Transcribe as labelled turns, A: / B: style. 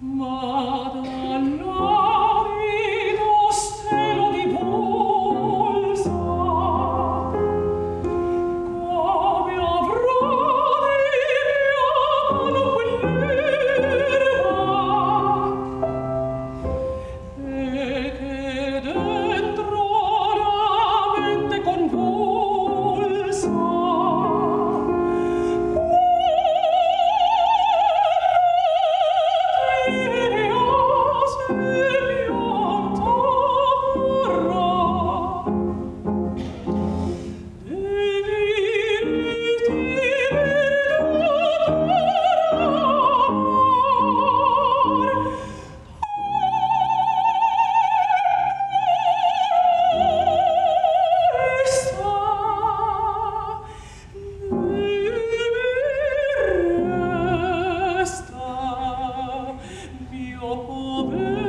A: Madonna Amen.